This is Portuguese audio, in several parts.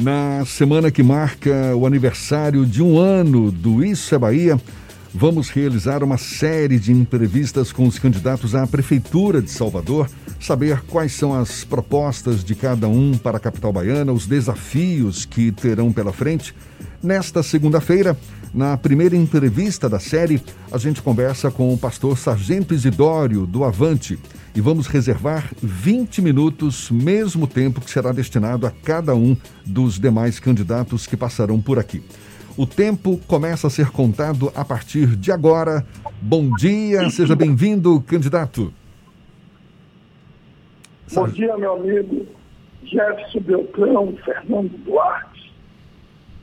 Na semana que marca o aniversário de um ano do Isso é Bahia, vamos realizar uma série de entrevistas com os candidatos à Prefeitura de Salvador, saber quais são as propostas de cada um para a capital baiana, os desafios que terão pela frente. Nesta segunda-feira, na primeira entrevista da série, a gente conversa com o pastor Sargento Isidório, do Avante, e vamos reservar 20 minutos, mesmo tempo que será destinado a cada um dos demais candidatos que passarão por aqui. O tempo começa a ser contado a partir de agora. Bom dia, seja bem-vindo, candidato. Bom dia, meu amigo Jefferson Beltrão, Fernando Duarte.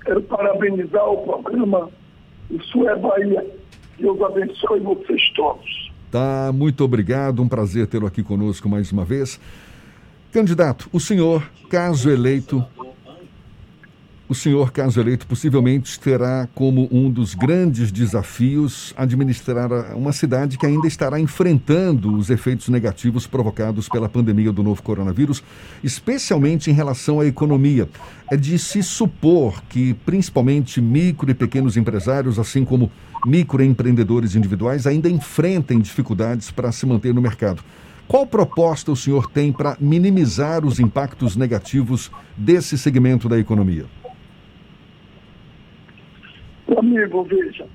Quero parabenizar o programa Isso é Bahia. Deus abençoe vocês todos. Tá, muito obrigado. Um prazer tê-lo aqui conosco mais uma vez. Candidato, o senhor, caso eleito, o senhor, caso eleito, possivelmente terá como um dos grandes desafios administrar uma cidade que ainda estará enfrentando os efeitos negativos provocados pela pandemia do novo coronavírus, especialmente em relação à economia. É de se supor que, principalmente, micro e pequenos empresários, assim como microempreendedores individuais, ainda enfrentem dificuldades para se manter no mercado. Qual proposta o senhor tem para minimizar os impactos negativos desse segmento da economia? Amigo, veja,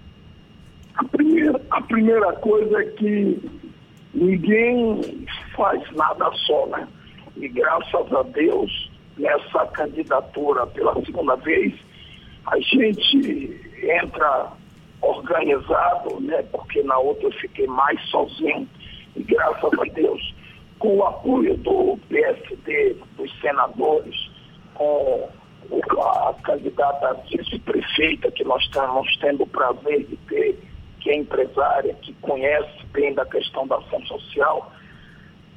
a primeira, a primeira coisa é que ninguém faz nada só, né? E graças a Deus, nessa candidatura pela segunda vez, a gente entra organizado, né? Porque na outra eu fiquei mais sozinho. E graças a Deus, com o apoio do PSD, dos senadores, com a candidata vice-prefeita que nós estamos tendo o prazer de ter, que é empresária, que conhece bem da questão da ação social,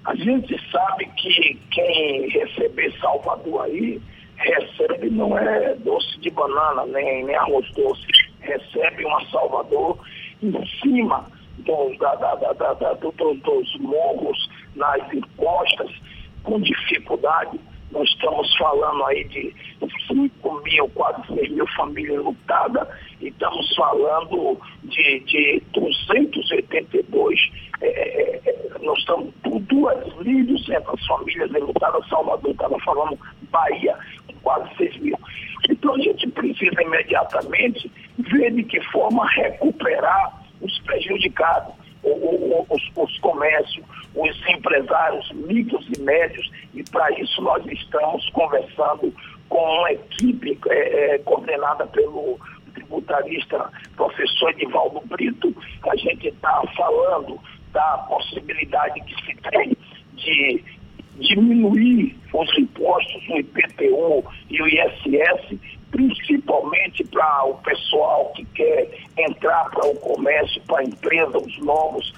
a gente sabe que quem receber Salvador aí, recebe não é doce de banana, nem, nem arroz doce, recebe uma Salvador em cima do, da, da, da do, dos morros, nas encostas, com dificuldade nós estamos falando aí de 5 mil, quase 6 mil famílias lutadas, e estamos falando de, de 282, é, é, é, nós estamos por 2.200 famílias lutadas, Salvador estava falando Bahia, com quase 6 mil. Então a gente precisa imediatamente ver de que forma recuperar os prejudicados os, os comércios, os empresários micros e médios, e para isso nós estamos conversando com uma equipe é, é, coordenada pelo tributarista professor Edivaldo Brito, a gente está falando da possibilidade que se tem de diminuir os impostos, o IPTU e o ISS, principalmente para o pessoal que quer entrar para o comércio, para a empresa, os novos,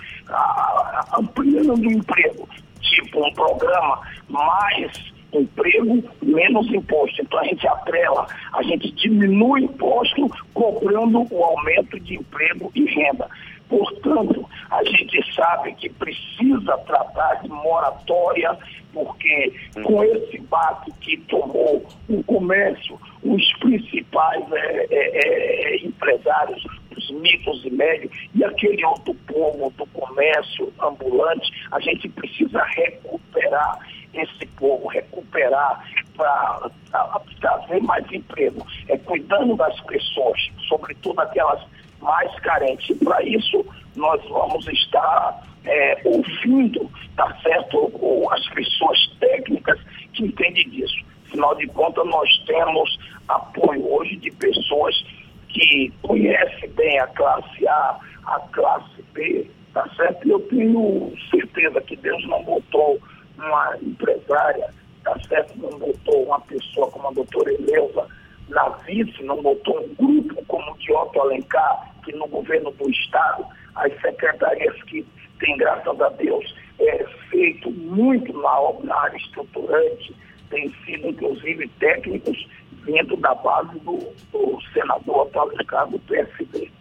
ampliando o emprego, tipo um programa mais emprego, menos imposto. Então a gente atrela, a gente diminui o imposto cobrando o aumento de emprego e renda. Portanto, a gente sabe que precisa tratar de moratória, porque com esse baque que tomou o comércio, os principais é, é, é, empresários, os micros e médios, e aquele outro povo do comércio ambulante, a gente precisa recuperar esse povo, recuperar para trazer mais emprego, é cuidando das pessoas, sobretudo aquelas mais carentes. E para isso, nós vamos estar é, ouvindo, tá certo, as pessoas técnicas que entendem disso. Afinal de contas, nós temos apoio hoje de pessoas que conhecem bem a classe A, a classe B, tá certo? E eu tenho certeza que Deus não botou uma empresária, tá certo? Não botou uma pessoa como a doutora Eleusa na vice, não botou um grupo como o de Otto Alencar, que no governo do Estado, as secretarias que têm, graças a Deus, é, feito muito mal na área estruturante, tem sido, inclusive, técnicos vindo da base do, do senador Alencar do PSD.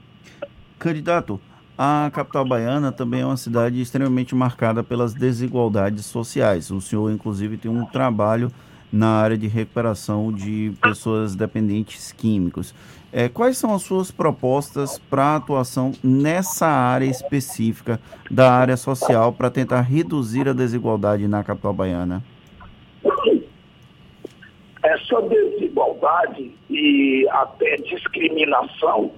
Candidato, a capital baiana também é uma cidade extremamente marcada pelas desigualdades sociais. O senhor, inclusive, tem um trabalho na área de recuperação de pessoas dependentes químicos. É, quais são as suas propostas para atuação nessa área específica da área social para tentar reduzir a desigualdade na capital baiana? Essa desigualdade e até discriminação,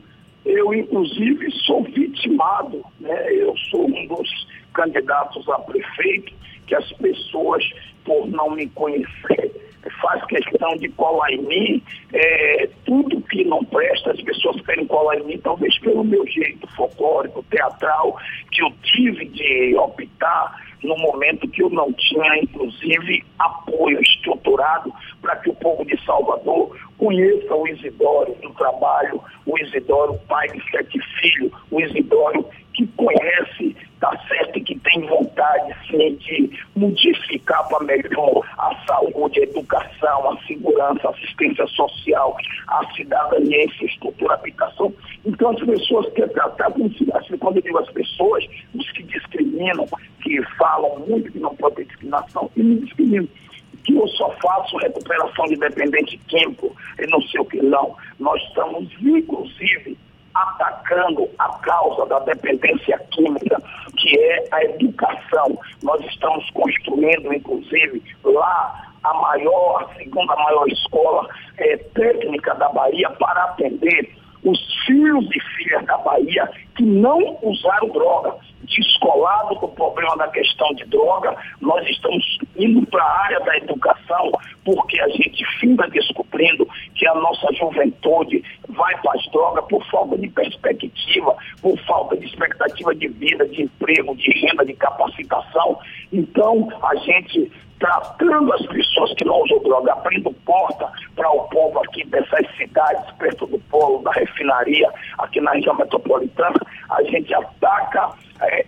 eu inclusive sou vitimado, né? eu sou um dos candidatos a prefeito que as pessoas, por não me conhecer, faz questão de colar em mim, é, tudo que não presta, as pessoas querem colar em mim, talvez pelo meu jeito folclórico, teatral, que eu tive de optar no momento que eu não tinha, inclusive, apoio estruturado para que o povo de Salvador conheça o Isidoro do trabalho, o Isidoro pai de sete filhos, o Isidoro que conhece, tá certo, e que tem vontade, sim, de modificar para melhor a saúde, a educação, a segurança, a assistência social, a cidadania, infraestrutura, habitação. Então as pessoas querem tratar como se, assim, quando eu digo as pessoas, os que discriminam, que falam muito que não pode ter discriminação, e discriminam que eu só faço recuperação de dependente químico e não sei o que não. Nós estamos, inclusive, atacando a causa da dependência química, que é a educação. Nós estamos construindo, inclusive, lá a maior, a segunda maior escola é, técnica da Bahia para atender os filhos e filhas da Bahia que não usaram droga. Descolado do problema da questão de droga, nós estamos indo para a área da educação, porque a gente finda descobrindo que a nossa juventude vai para as drogas por falta de perspectiva, por falta de expectativa de vida, de emprego, de renda, de capacitação. Então, a gente tratando as pessoas que não usam droga, abrindo porta para o povo aqui dessas cidades, perto do polo, da refinaria, aqui na região metropolitana, a gente ataca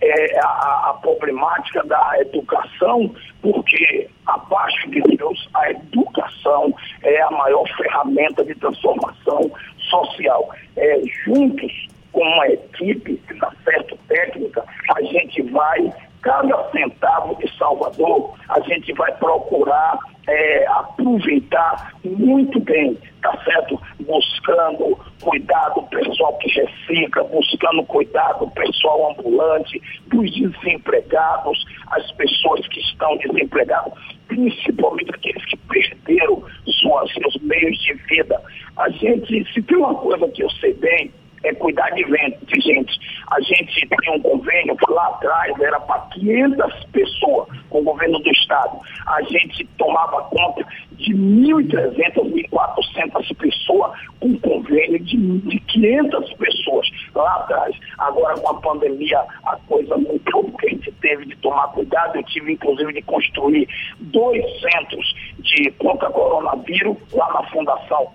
é, a, a, problemática da educação, porque abaixo de Deus a educação é a maior ferramenta de transformação social. É, juntos com uma equipe, tá certo, técnica, a gente vai cada centavo de Salvador, a gente vai procurar é, aproveitar muito bem, tá certo? Buscando cuidar do pessoal que recicla, buscando cuidar do pessoal ambulante, dos desempregados, as pessoas que estão desempregadas, principalmente aqueles que perderam suas, seus meios de vida. A gente, se tem uma coisa que eu sei bem, é cuidar de, de gente. A gente tem um convênio que lá atrás era para 500 pessoas com o governo do Estado. A gente tomava conta de 1.300, 1.400 pessoas com convênio de, de 500 pessoas lá atrás. Agora, com a pandemia, a coisa mudou, porque a gente teve de tomar cuidado. Eu tive, inclusive, de construir dois centros de contra coronavírus lá na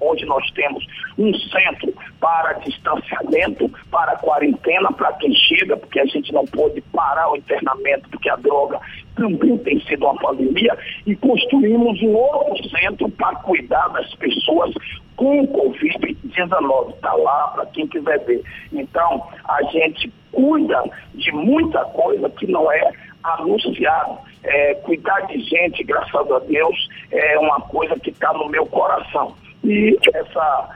Onde nós temos um centro para distanciamento, para quarentena, para quem chega, porque a gente não pode parar o internamento, porque a droga também tem sido uma pandemia, e construímos um outro centro para cuidar das pessoas com Covid-19. Está lá para quem quiser ver. Então, a gente cuida de muita coisa que não é anunciado. É, cuidar de gente, graças a Deus, é uma coisa que está no meu coração. E essa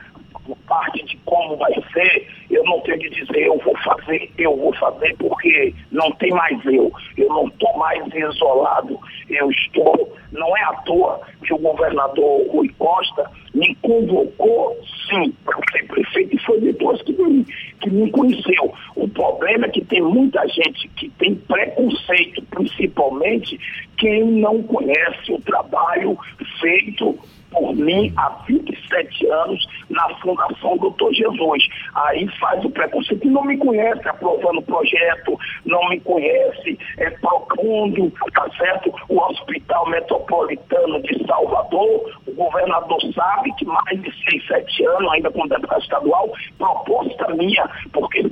parte de como vai ser, eu não tenho de dizer eu vou fazer, eu vou fazer porque não tem mais eu. Eu não estou mais isolado. Eu estou, não é à toa que o governador Rui Costa me convocou, sim, para ser prefeito e foi depois que me, que me conheceu. O problema é que tem muita gente que tem preconceito, principalmente quem não conhece o trabalho feito por mim há 27 anos na Fundação Doutor Jesus. Aí faz o preconceito e não me conhece aprovando o projeto, não me conhece é, propondo, tá certo? O Hospital Metropolitano de Salvador, o governador sabe que mais de 6, 7 anos, ainda com deputado estadual, proposta minha, porque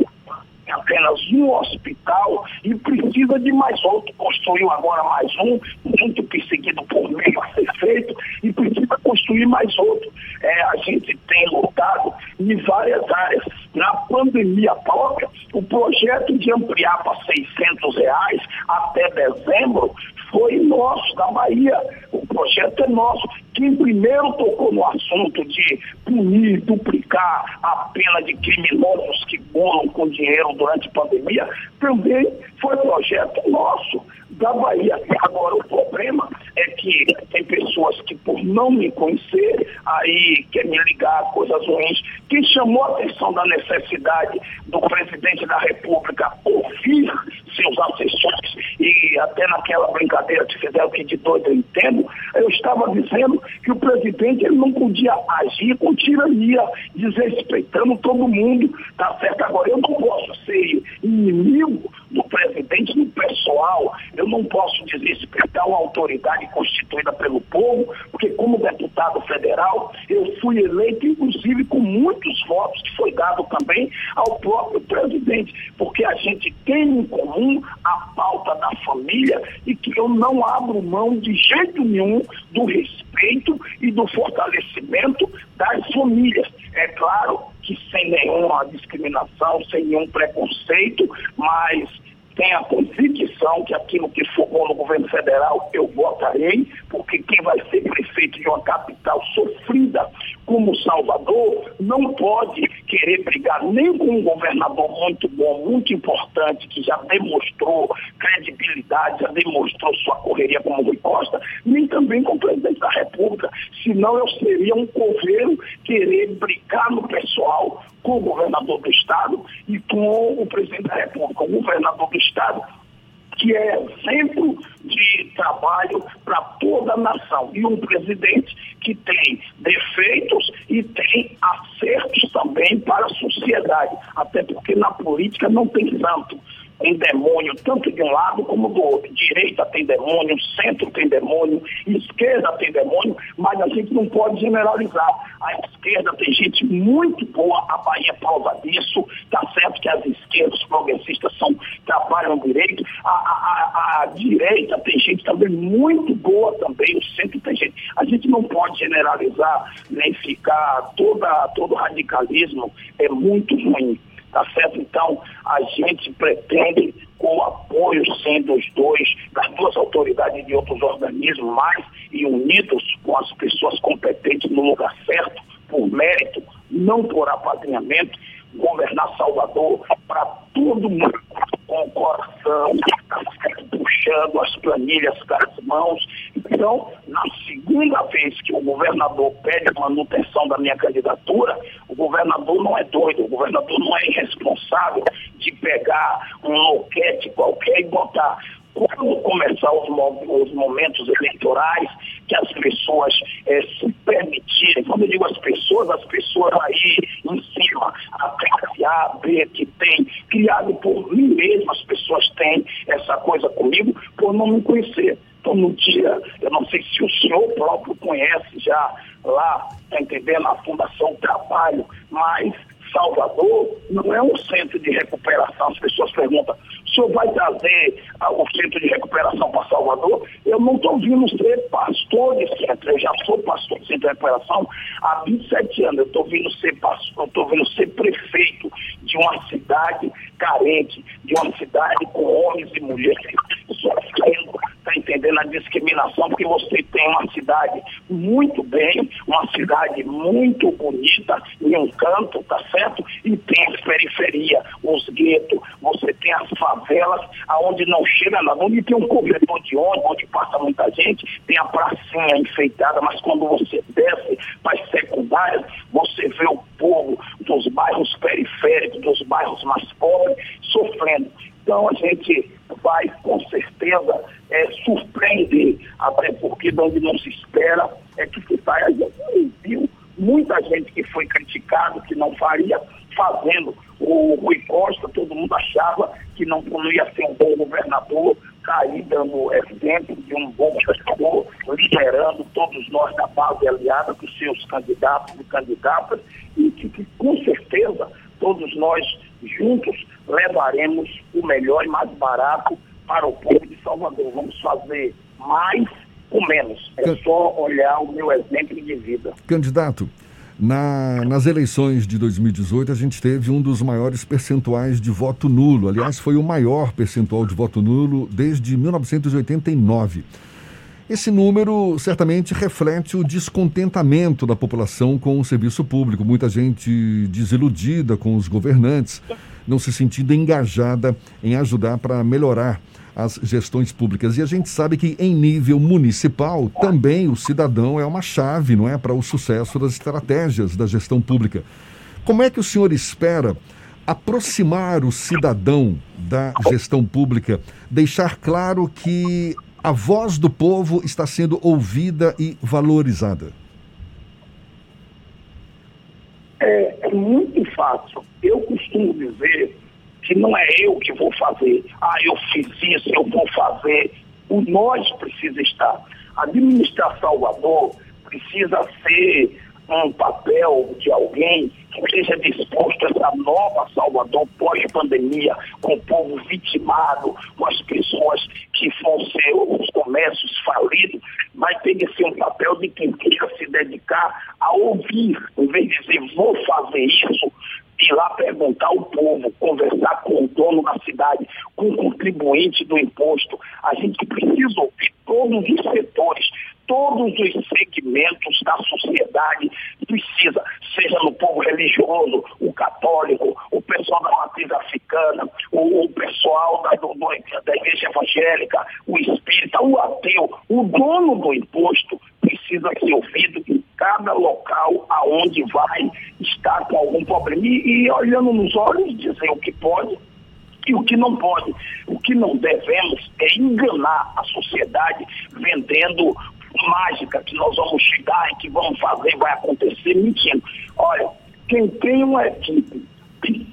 apenas um hospital e precisa de mais outro. Construiu agora mais um, muito perseguido por meio a ser feito, e precisa construir mais outro. É, a gente tem lutado em várias áreas. Na pandemia própria, o projeto de ampliar para 600 reais até dezembro foi nosso, da Bahia. O projeto é nosso. Quem primeiro tocou no assunto de punir, duplicar a pena de criminosos que bolam com dinheiro durante a pandemia, também foi projeto nosso da Bahia. Agora, o problema é que tem pessoas que, por não me conhecer, aí quer me ligar a coisas ruins. Quem chamou a atenção da necessidade do presidente da República ouvir seus assessores, e até naquela brincadeira que fizeram que de doido eu entendo, eu estava dizendo que o presidente ele não podia agir com tirania, desrespeitando todo mundo, tá certo? Agora, eu não posso ser inimigo do presidente no pessoal, eu não posso desrespeitar uma autoridade constituída pelo povo, porque como deputado federal, eu fui eleito, inclusive, com muitos votos que foi dado também ao próprio presidente, porque a gente tem em comum a pauta da família e que eu não abro mão de jeito nenhum do respeito e do fortalecimento das famílias. É claro que sem nenhuma discriminação, sem nenhum preconceito, mas tenha convicção que aquilo que for no governo federal eu votarei, porque quem vai ser prefeito de uma capital sofrida como Salvador não pode querer brigar nem com um governador muito bom, muito importante, que já demonstrou credibilidade, já demonstrou sua correria como Rui Costa, nem também com o presidente da República. Senão eu seria um coveiro querer brigar no pessoal com o governador do Estado e com o presidente da República. O governador do Estado que é exemplo de trabalho para toda a nação. E um presidente que tem defeitos e tem acertos também para a sociedade. Até porque na política não tem santo tem demônio, tanto de um lado como do outro. Direita tem demônio, centro tem demônio, esquerda tem demônio, mas a gente não pode generalizar. A esquerda tem gente muito boa, a Bahia prova disso, tá certo que as esquerdas progressistas são, trabalham direito, a, a, a, a direita tem gente também muito boa também, o centro tem gente. A gente não pode generalizar, nem ficar toda, todo radicalismo é muito ruim. Tá certo? Então, a gente pretende, com o apoio sendo os dois, das duas autoridades de outros organismos, mais e unidos com as pessoas competentes no lugar certo, por mérito, não por apadrinhamento, governar Salvador para todo mundo com o coração, tá puxando as planilhas com as mãos. Então, na segunda vez que o governador pede a manutenção da minha candidatura, o governador não é doido, o governador não é irresponsável de pegar um loquete qualquer e botar quando começar os, os, momentos eleitorais, que as pessoas é, se permitirem, quando eu digo as pessoas, as pessoas aí em cima, a classe A, B, que tem, criado por mim mesmo, as pessoas têm essa coisa comigo, por não me conhecer. Então, no dia, eu não sei se o senhor próprio conhece já lá, está entendendo, a Fundação Trabalho, mas Salvador não é um centro de recuperação. As pessoas perguntam, o senhor vai trazer ah, o centro de recuperação para Salvador? Eu não estou vindo ser pastor de centro, eu já sou pastor de centro de recuperação há 27 anos. Eu estou vindo ser pastor, estou vindo ser prefeito de uma cidade carente, de uma cidade com homens e mulheres sofrendo está entendendo a discriminação, porque você tem uma cidade muito bem, uma cidade muito bonita, em um canto, tá certo? E tem as periferias, os guetos, você tem as favelas, aonde não chega nada, onde tem um corredor de ônibus, onde passa muita gente, tem a pracinha enfeitada, mas quando você desce para as secundárias, você vê o povo dos bairros periféricos, dos bairros mais pobres, sofrendo. Então a gente vai com certeza é, surpreender, até porque de onde não se espera é que se saia. A viu muita gente que foi criticado, que não faria, fazendo. O Rui Costa, todo mundo achava que não, não ia ser um bom governador, cair tá dando exemplo de um bom governador, liderando todos nós da base aliada com seus candidatos e candidatas, e que, que com certeza todos nós juntos levaremos melhor e mais barato para o povo de Salvador. Vamos fazer mais com menos. É só olhar o meu exemplo de vida. Candidato, na, nas eleições de 2018, a gente teve um dos maiores percentuais de voto nulo. Aliás, foi o maior percentual de voto nulo desde 1989. Esse número certamente reflete o descontentamento da população com o serviço público. Muita gente desiludida com os governantes, não se sentindo engajada em ajudar para melhorar as gestões públicas. E a gente sabe que em nível municipal também o cidadão é uma chave, não é, para o sucesso das estratégias da gestão pública. Como é que o senhor espera aproximar o cidadão da gestão pública, deixar claro que a voz do povo está sendo ouvida e valorizada? É, é, muito fácil. Eu costumo dizer que não é eu que vou fazer. Ah, eu fiz isso, eu vou fazer. O nós precisa estar. Administrar Salvador precisa ser um papel de alguém que esteja disposto a essa nova Salvador pós-pandemia, com o povo vitimado, com as pessoas que vão ser os comércios falidos, mas tem que ser um papel de quem queira se dedicar a ouvir, em vez de dizer vou fazer isso, ir lá perguntar ao povo, conversar com o dono da cidade, com o contribuinte do imposto. A gente precisa ouvir todos os setores, todos os segmentos da sociedade precisa, seja no povo religioso, o católico, o pessoal da matriz africana, o, o pessoal da, do, da igreja evangélica, o espírita, o ateu, o dono do imposto precisa ser ouvido em cada local aonde vai estar com algum problema. E, e olhando nos olhos, dizer o que pode e o que não pode. O que não devemos é enganar a sociedade vendendo mágica que nós vamos chegar e que vamos fazer, vai acontecer, mentindo. Olha, quem tem uma equipe,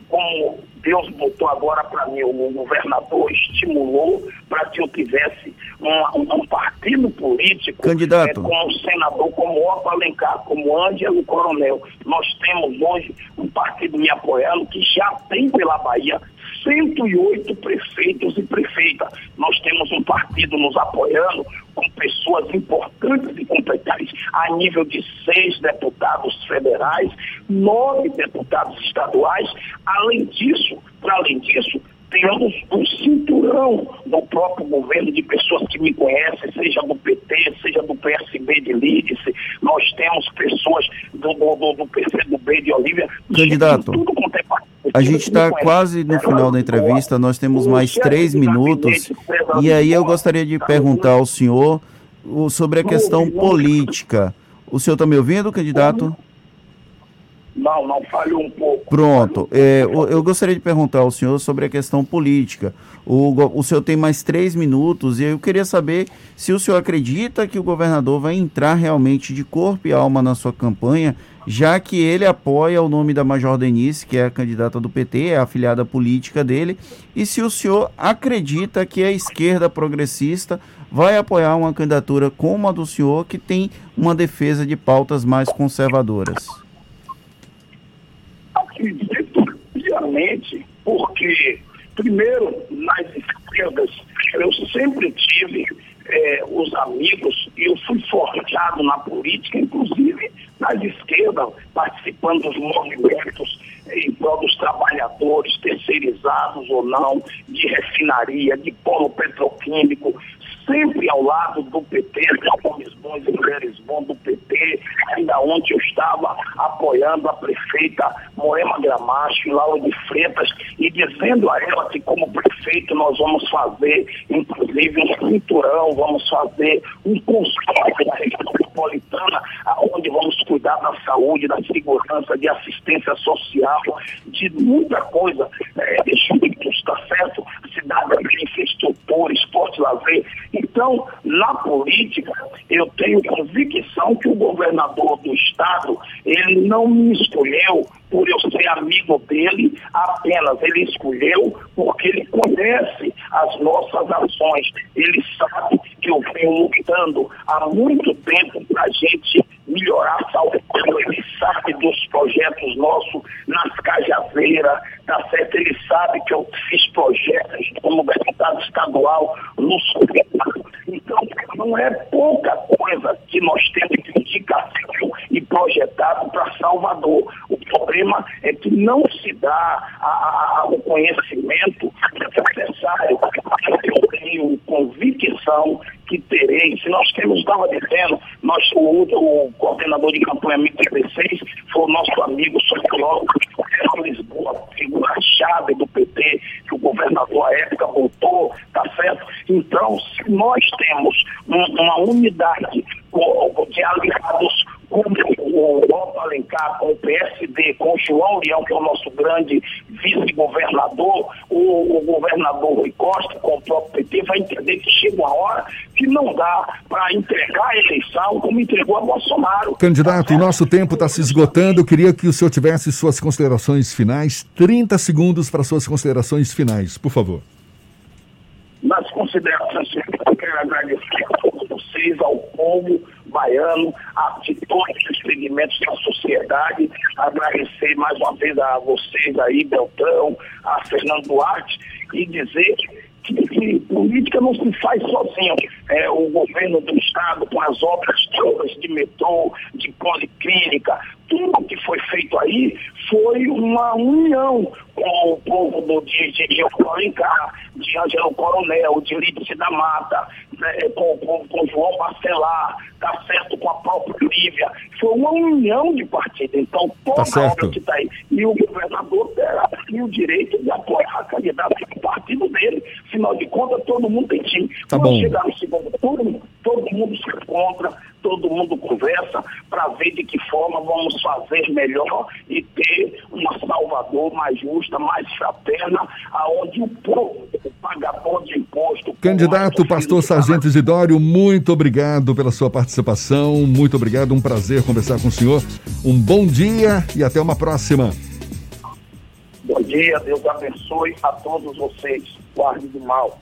como Deus botou agora para mim, o governador estimulou para que eu tivesse um, um partido político Candidato. É, com um senador como Otto Alencar, como Ângelo Coronel. Nós temos hoje um partido me apoiando que já tem pela Bahia 108 prefeitos e prefeitas. Nós temos um partido nos apoiando pessoas importantes e competentes a nível de seis deputados federais, nove deputados estaduais. Além disso, para além disso, temos um cinturão do próprio governo de pessoas que me conhecem, seja do PT, seja do PSB de Lídice, nós temos pessoas do, do, do PCdoB de Olívia. Candidato, é a gente está quase no final da entrevista, nós temos mais três minutos, e aí eu gostaria de perguntar ao senhor sobre a questão política. O senhor está me ouvindo, candidato? Não, não falhou um pouco. Pronto. É, eu gostaria de perguntar ao senhor sobre a questão política. O, o senhor tem mais três minutos e eu queria saber se o senhor acredita que o governador vai entrar realmente de corpo e alma na sua campanha, já que ele apoia o nome da Major Denise, que é a candidata do PT, é a afiliada política dele, e se o senhor acredita que a esquerda progressista vai apoiar uma candidatura como a do senhor, que tem uma defesa de pautas mais conservadoras acredito piamente, porque, primeiro, nas esquerdas, eu sempre tive é, os amigos e eu fui forjado na política, inclusive nas esquerdas, participando dos movimentos em prol dos trabalhadores, terceirizados ou não, de refinaria, de polo petroquímico, sempre ao lado do PT, de homens bons e mulheres bons do PT, ainda onde eu estava apoiando a prefeita Moema Gramacho, Laura de Freitas, e dizendo a ela que como prefeito nós vamos fazer, inclusive, um cinturão, vamos fazer um consórcio na região metropolitana, onde vamos cuidar da saúde, da segurança, de assistência social, de muita coisa, é, de está certo? Cidade de infraestrutura, esporte, lazer. Então, na política, eu tenho convicção que o governador do estado, ele não me escolheu por eu ser amigo dele apenas, ele escolheu porque ele conhece as nossas ações, ele sabe que eu venho lutando há muito tempo para a gente melhorar a saúde. Ele sabe dos projetos nossos nas Cajazeiras, tá certo? Ele sabe que eu fiz projetos como deputado estadual no Então, não é pouca coisa que nós temos de indicação e projetar mandado para Salvador. O problema é que não se dá a, a, o conhecimento necessário. Eu tenho convicção que terei, se nós temos, estava dizendo, nós, o, o coordenador de campanha MT16 foi o nosso amigo sociólogo Lisboa, figura-chave do PT, que o governador à época voltou, tá certo? Então, se nós temos um, uma unidade de aliados como o Otto Alencar, com o PSD, com o João Leão, que é o nosso grande vice-governador, o, o, governador Rui Costa, com o próprio PT, vai entender que chega uma hora que não dá para entregar a eleição como entregou a Bolsonaro. Candidato, o nosso tempo está se esgotando. Eu queria que o senhor tivesse suas considerações finais. 30 segundos para suas considerações finais, por favor. Nas considerações finais, eu quero agradecer a todos vocês, ao povo baiano, a de todos os segmentos da sociedade. Agradecer mais uma vez a vocês aí, Beltrão, a Fernando Duarte, e dizer que, que, política não se faz sozinho. É, o governo do Estado, com as obras todas de metrô, de policlínica, tudo que foi feito aí foi uma união com o povo do, de, de, Alencar, de Angelo Coronel, de Lídice da Mata, né, com, com, com João Bacelar, tá certo, com a própria Lívia. Foi uma união de partido. Então, toda tá obra que está aí. E o governador terá o direito de apoiar a candidato do partido dele. Afinal de contas, todo mundo tem time. Tá Quando bom. chegar no segundo turno, todo mundo se encontra, todo mundo conversa para ver de que forma vamos fazer melhor e ter uma Salvador mais justa, mais fraterna, aonde o povo, o pagador de imposto... Candidato Pastor Sargento Isidório, muito obrigado pela sua participação, muito obrigado, um prazer conversar com o senhor. Um bom dia e até uma próxima. Bom dia, Deus abençoe a todos vocês. Guarde do mal.